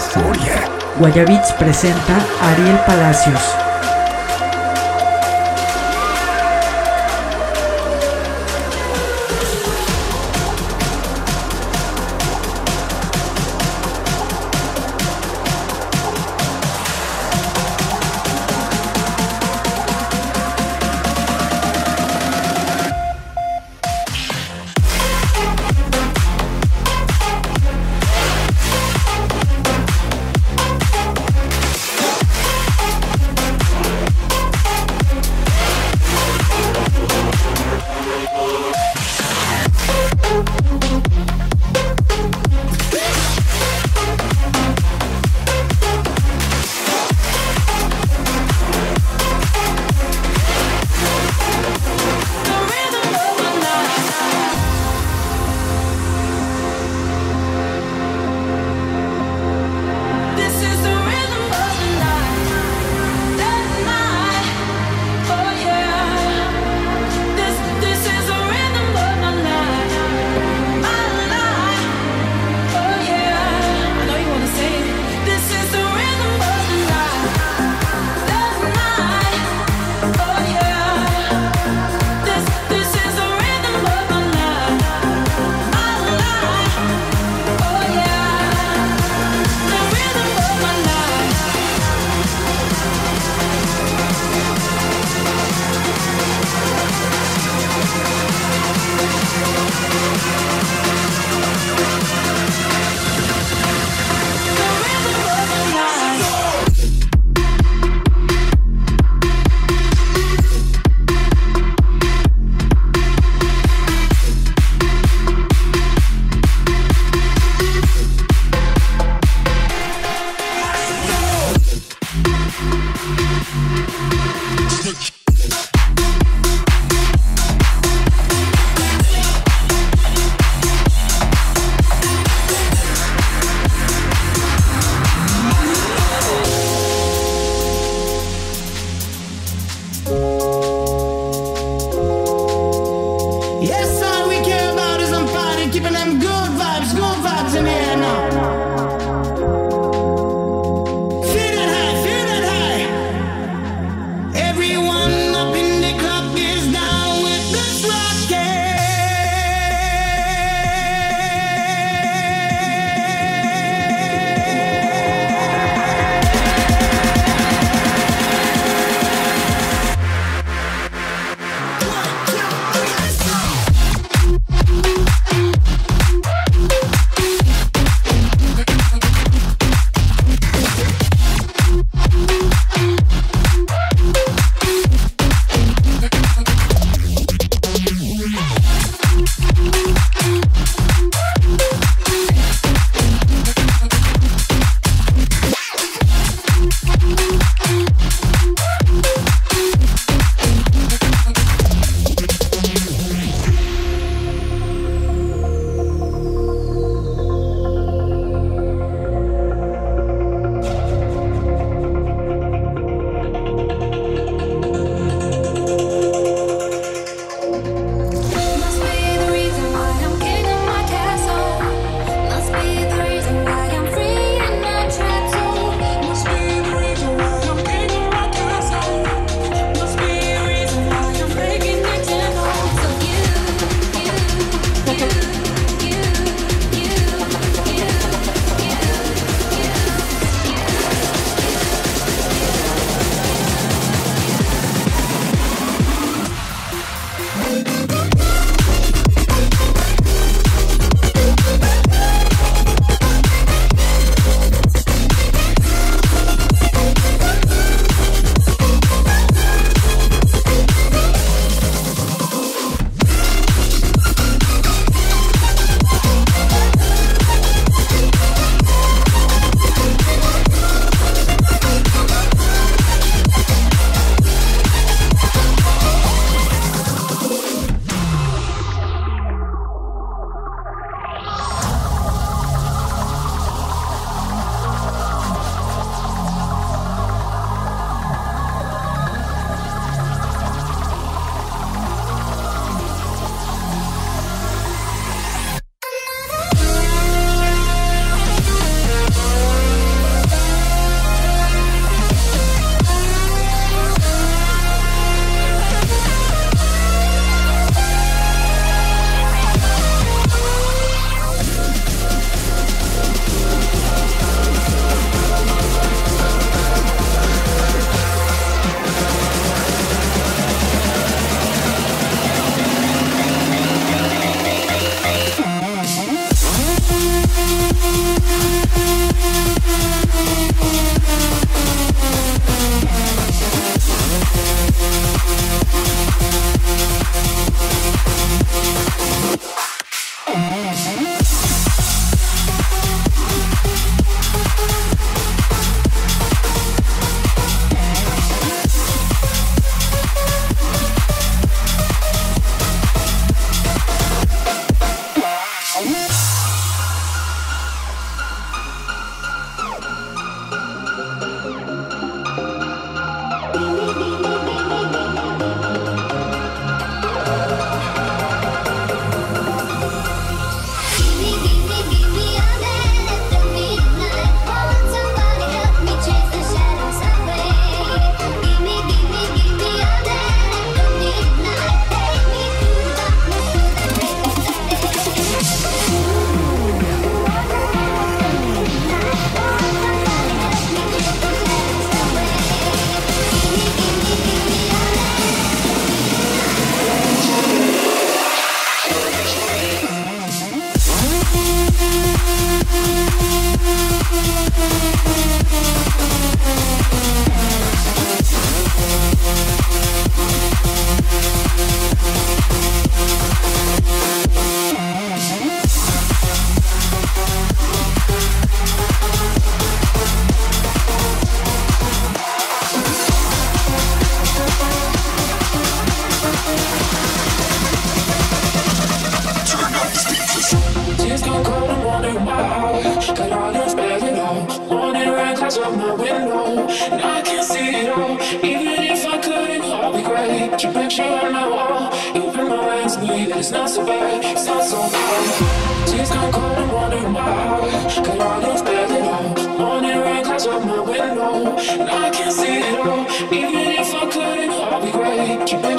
Euforia. Guayabits presenta Ariel Palacios.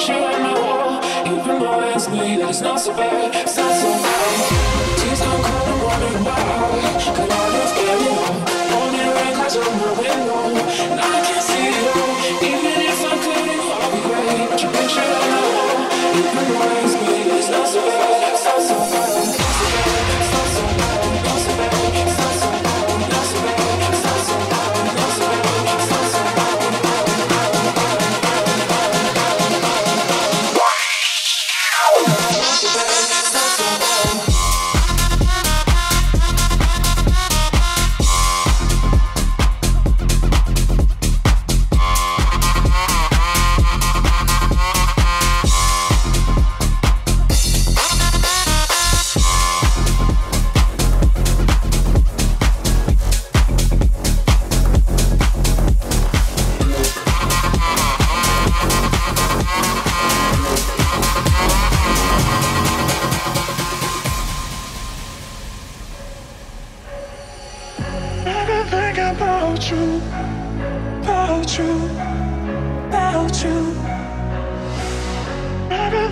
you at my wall. You've me, and it's not so bad, not so bad. Tears come cold, I'm wondering I just get it all? Only rain clouds on my window, and I can't see it. Even if I could, I'll be great. But you picture at my wall. You've me, and it's not so bad.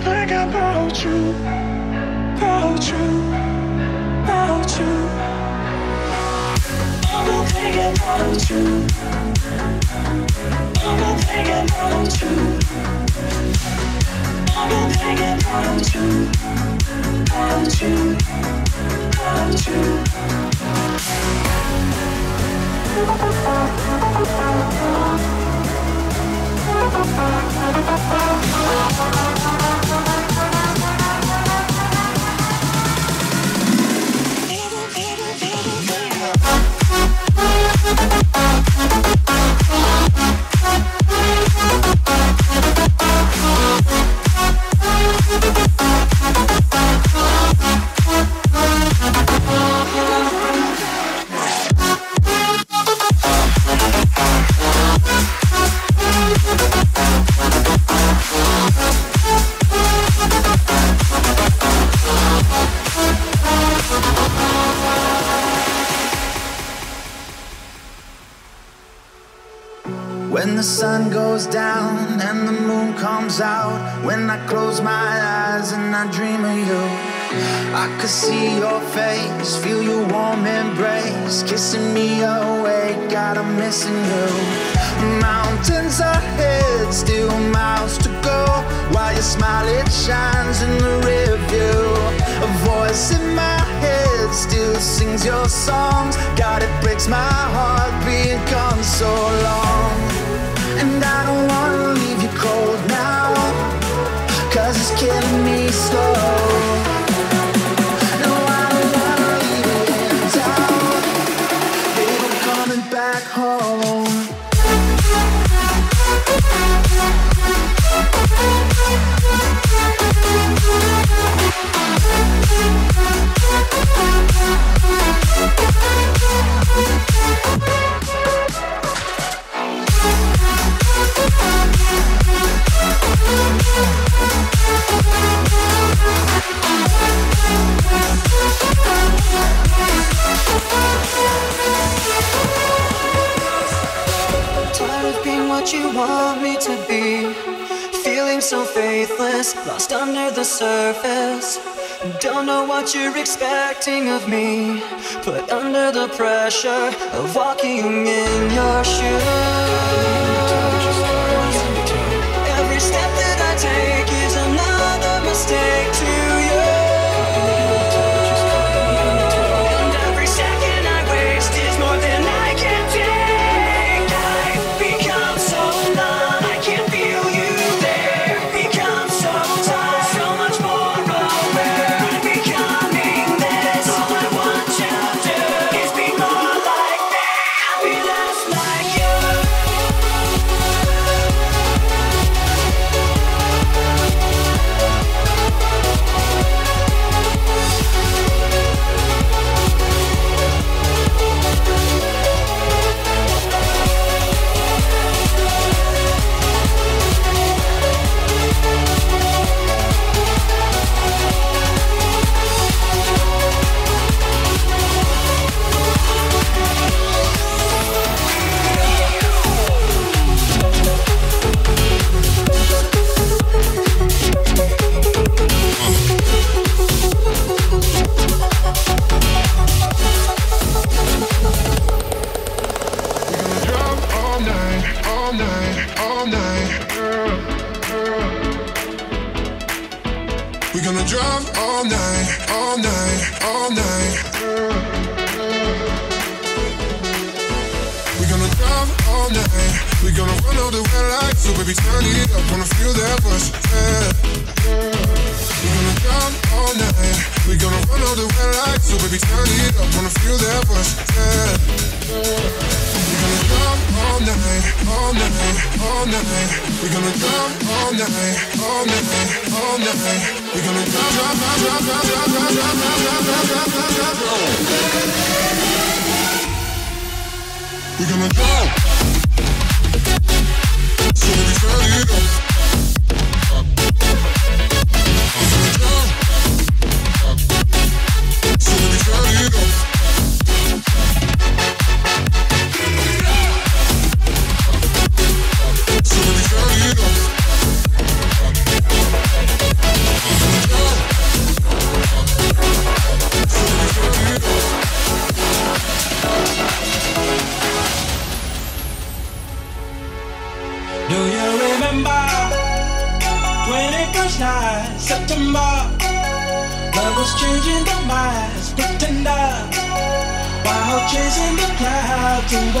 think about you, about you, about you. I've been thinking about you. I've been thinking about you. I've been thinking about you, about you, about you. Thank you. expecting of me, put under the pressure of walking in your shoes. walking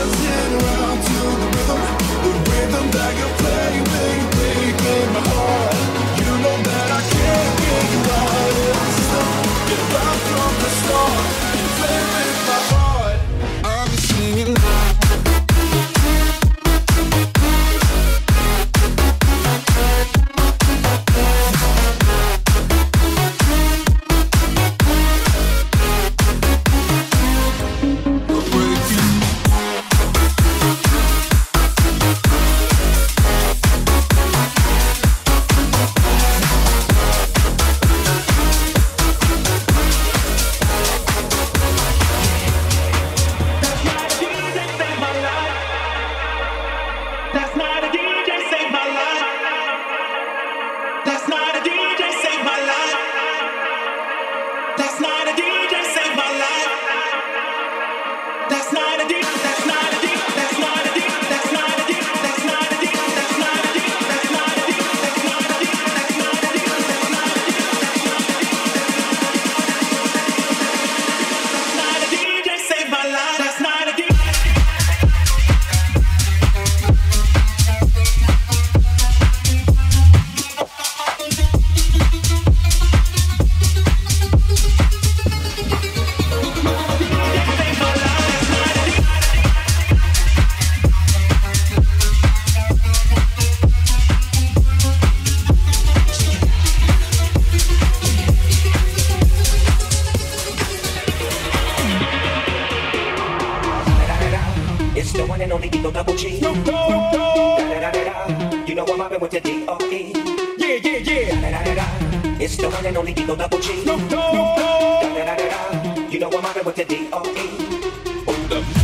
condom.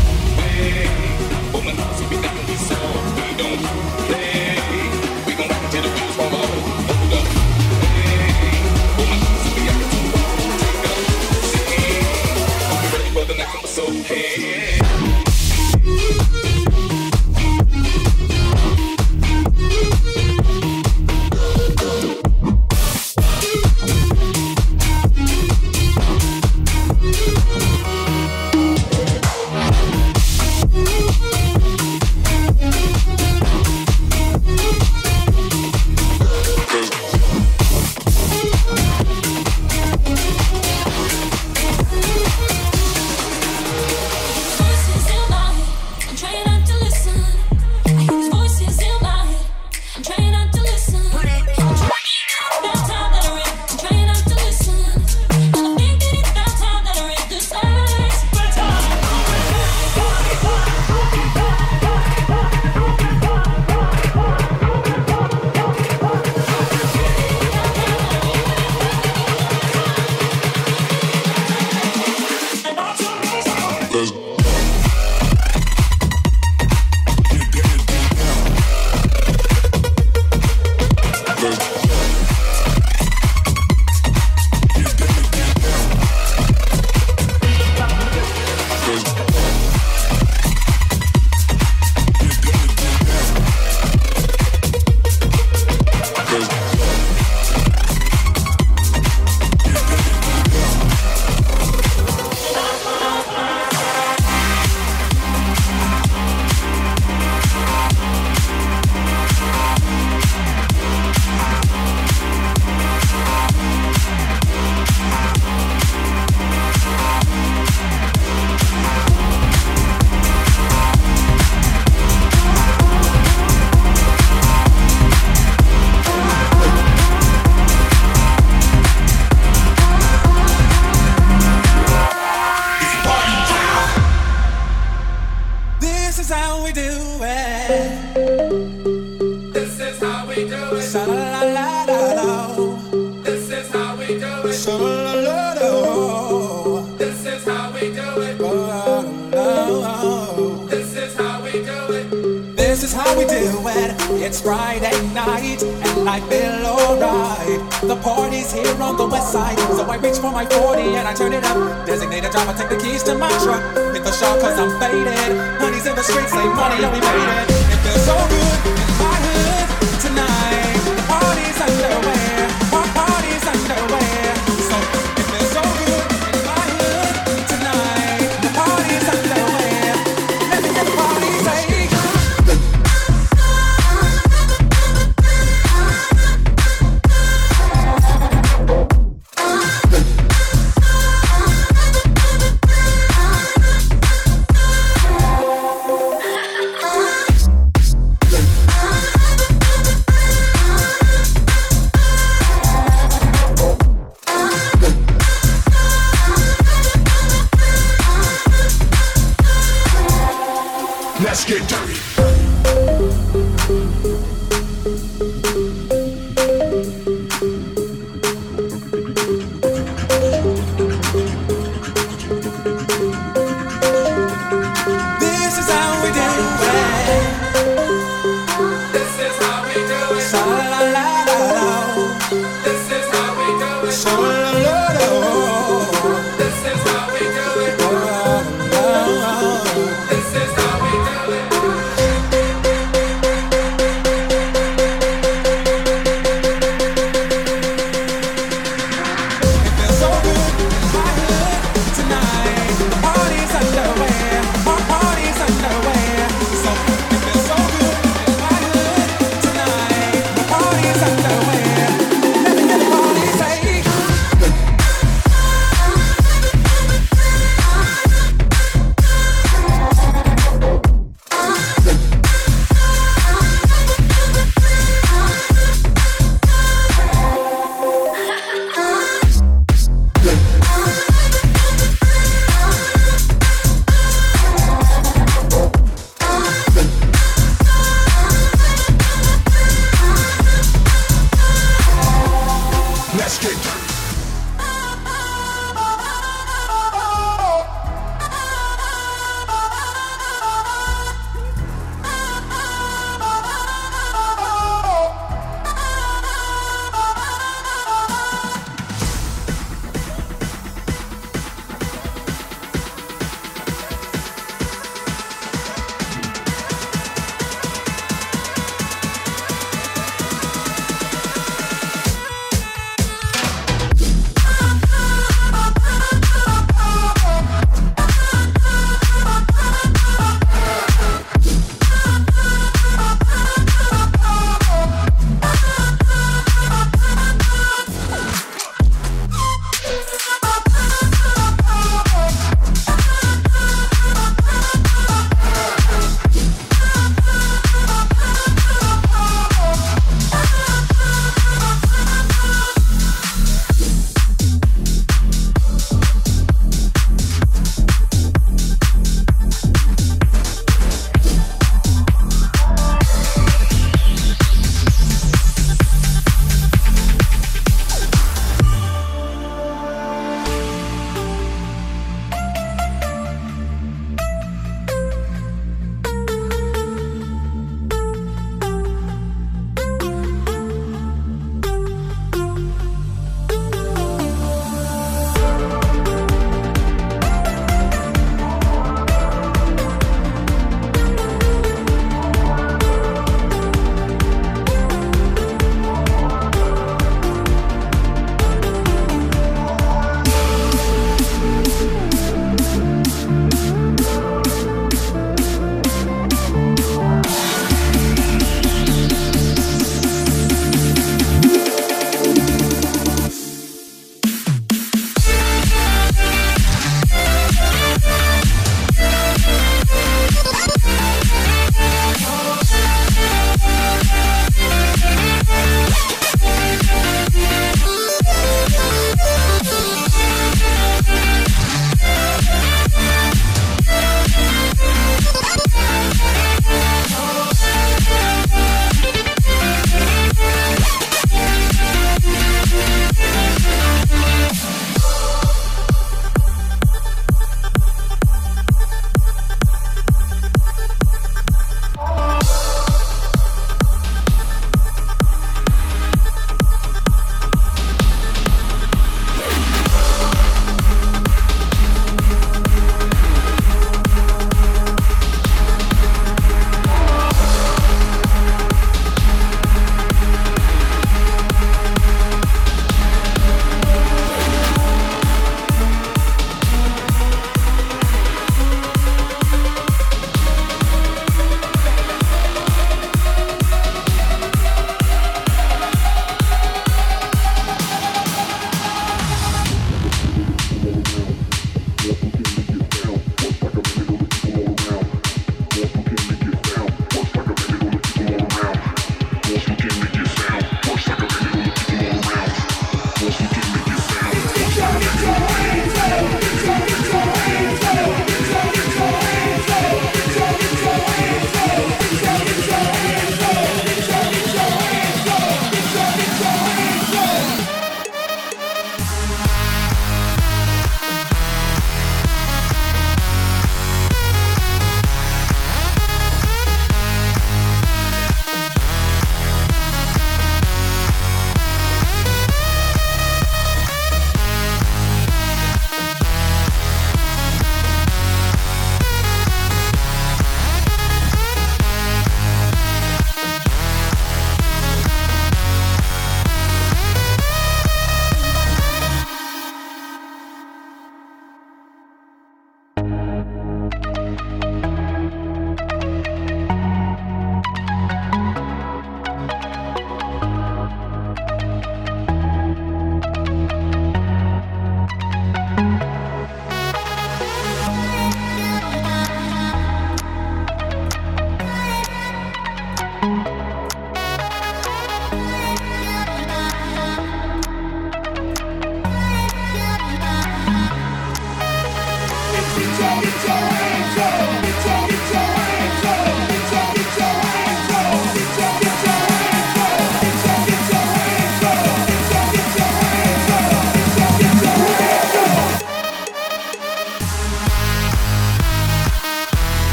Turn it up.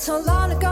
So long ago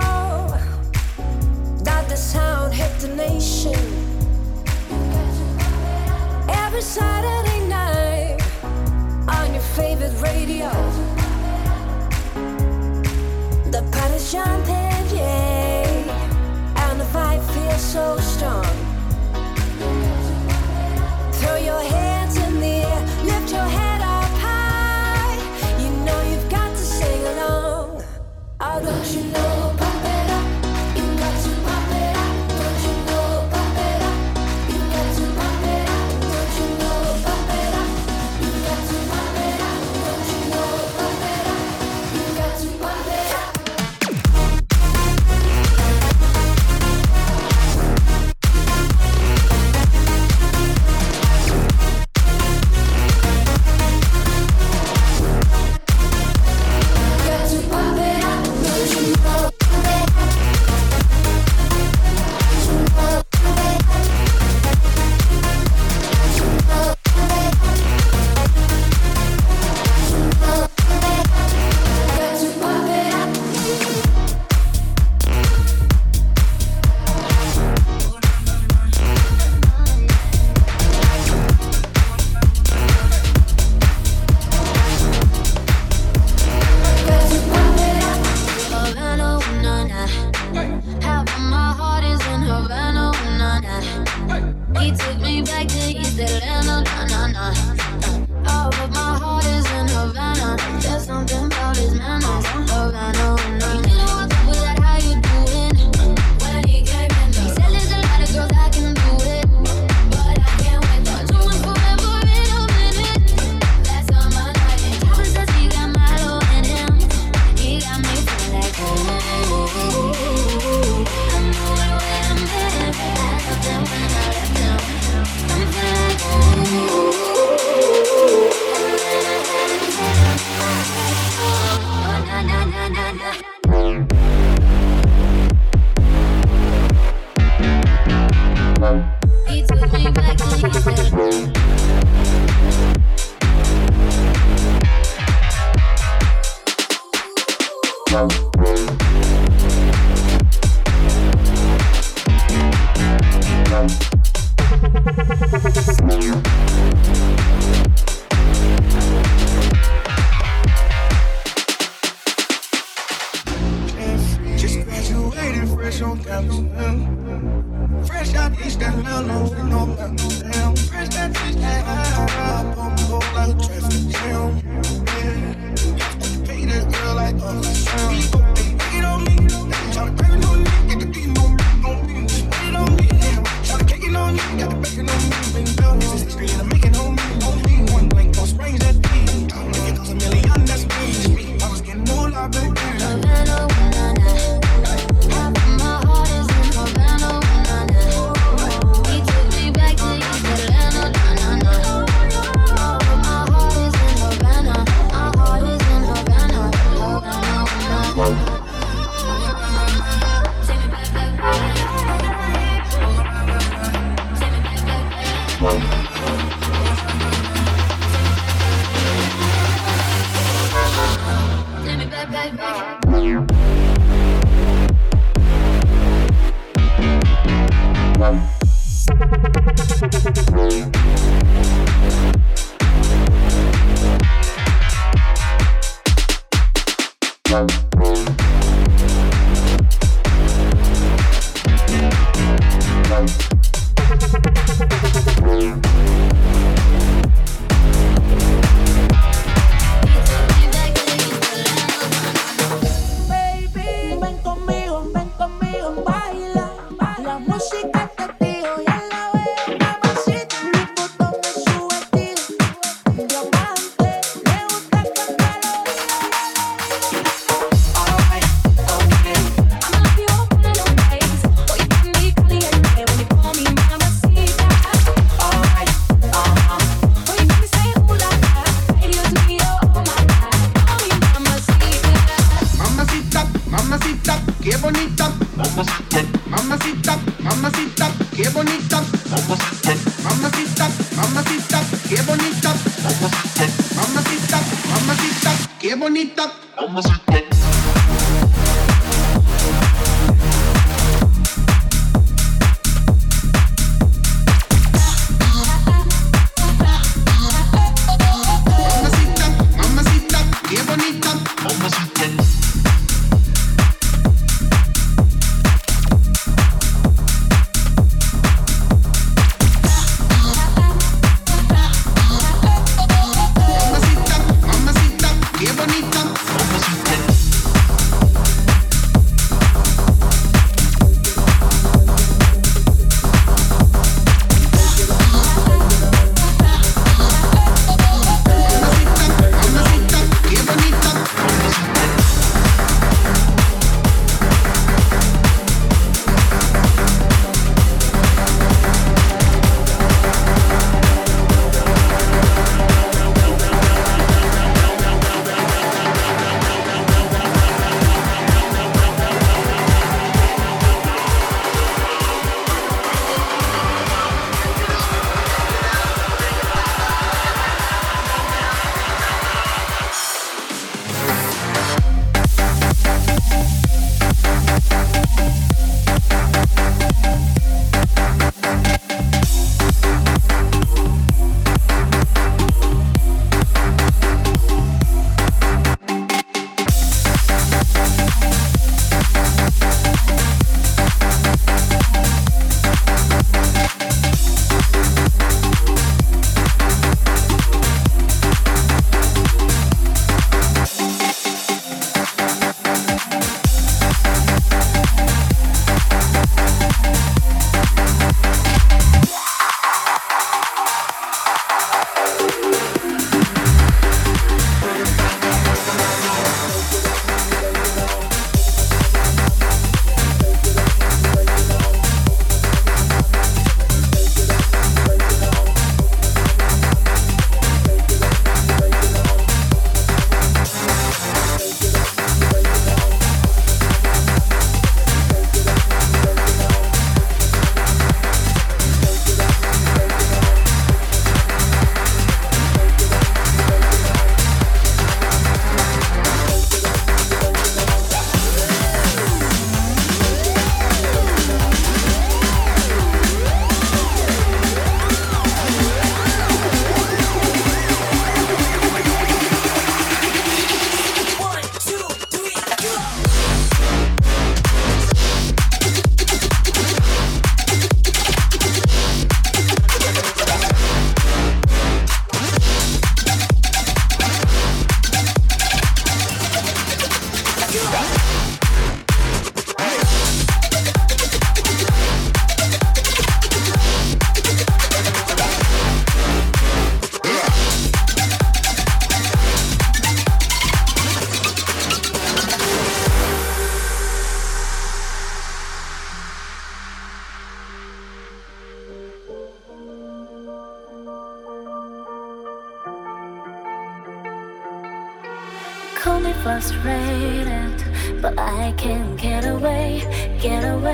Let's go.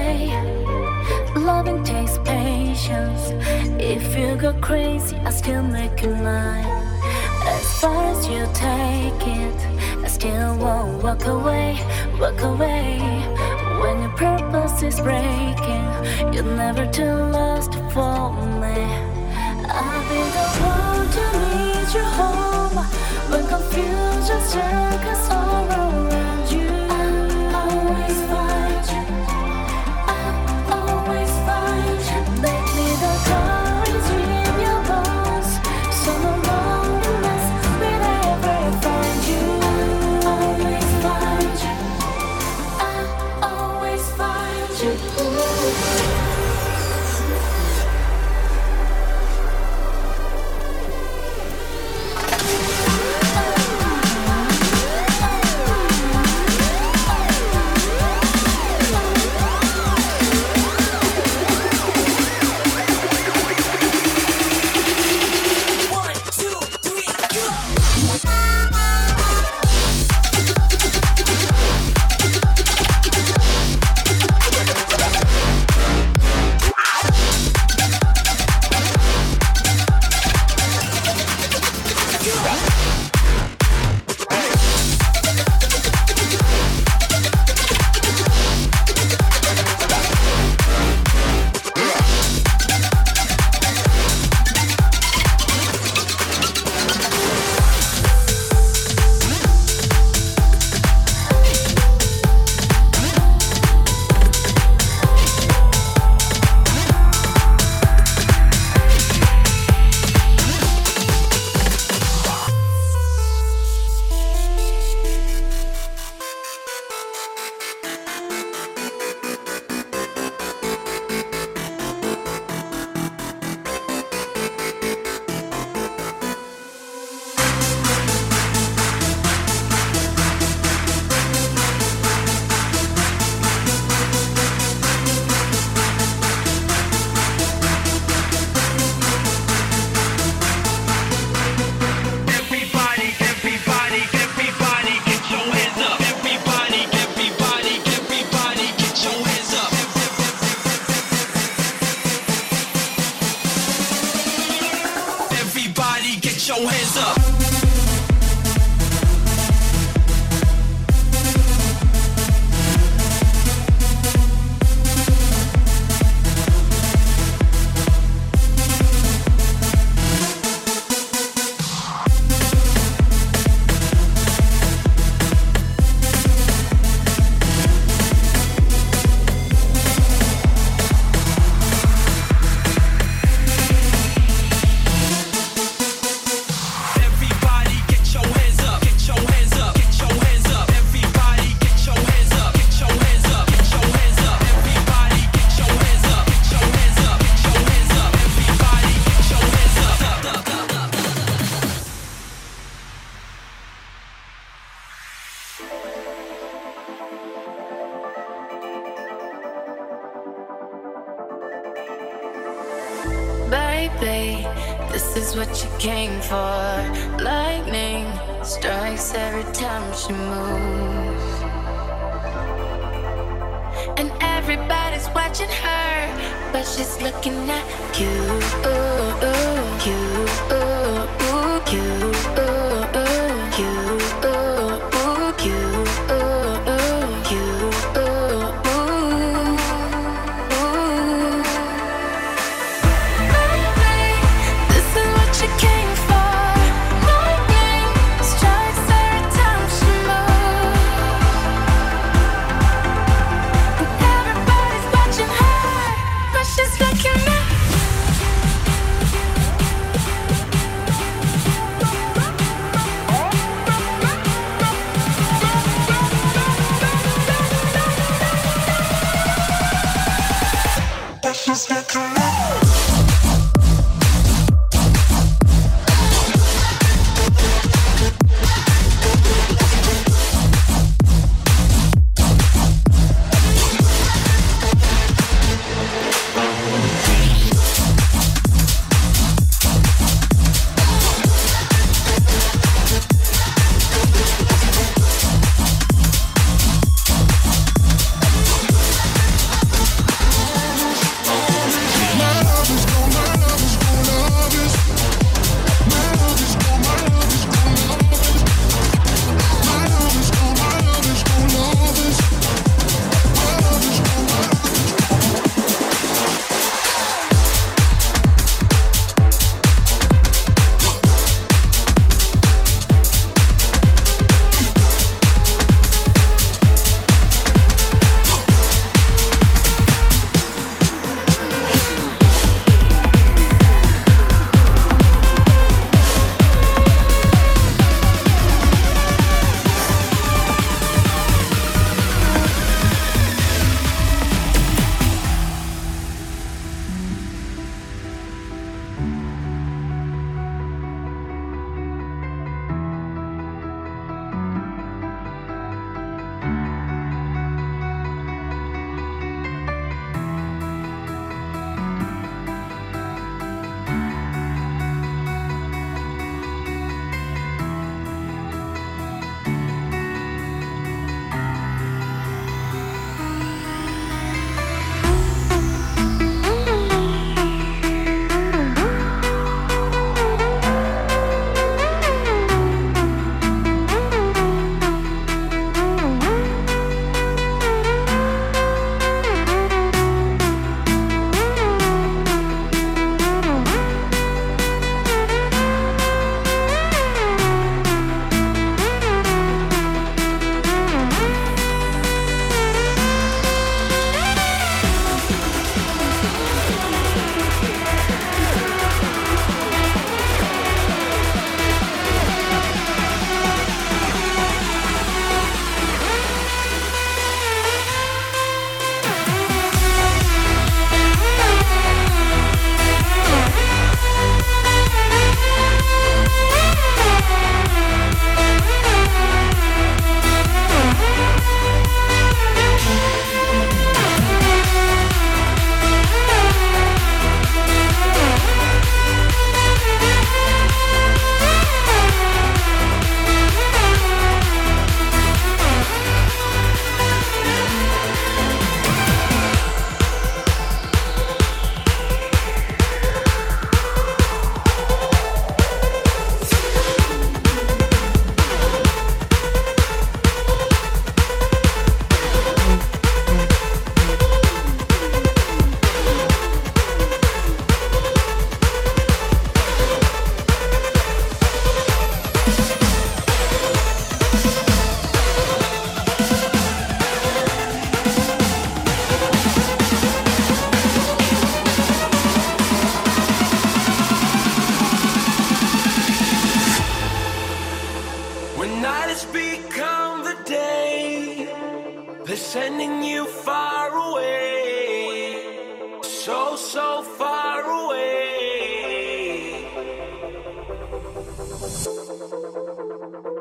way. Loving takes patience. If you go crazy, I still make you mine. As far as you take it, I still won't walk away, walk away. When your purpose is breaking, you're never too lost for me. I'll be the one to lead you home when confusion circles.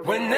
When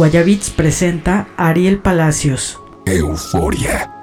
Guayabits presenta Ariel Palacios. Euforia.